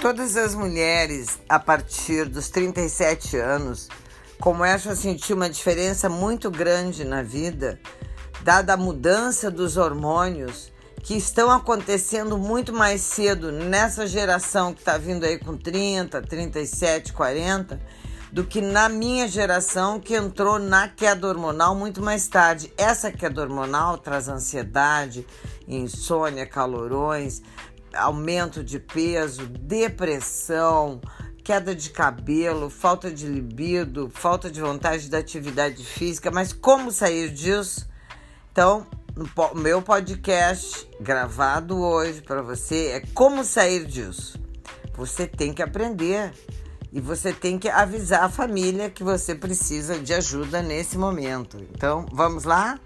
Todas as mulheres a partir dos 37 anos começam a sentir uma diferença muito grande na vida, dada a mudança dos hormônios que estão acontecendo muito mais cedo nessa geração que está vindo aí com 30, 37, 40, do que na minha geração que entrou na queda hormonal muito mais tarde. Essa queda hormonal traz ansiedade, insônia, calorões, aumento de peso, depressão, queda de cabelo, falta de libido, falta de vontade da atividade física. Mas como sair disso? Então, no meu podcast gravado hoje para você é como sair disso. Você tem que aprender e você tem que avisar a família que você precisa de ajuda nesse momento. Então, vamos lá?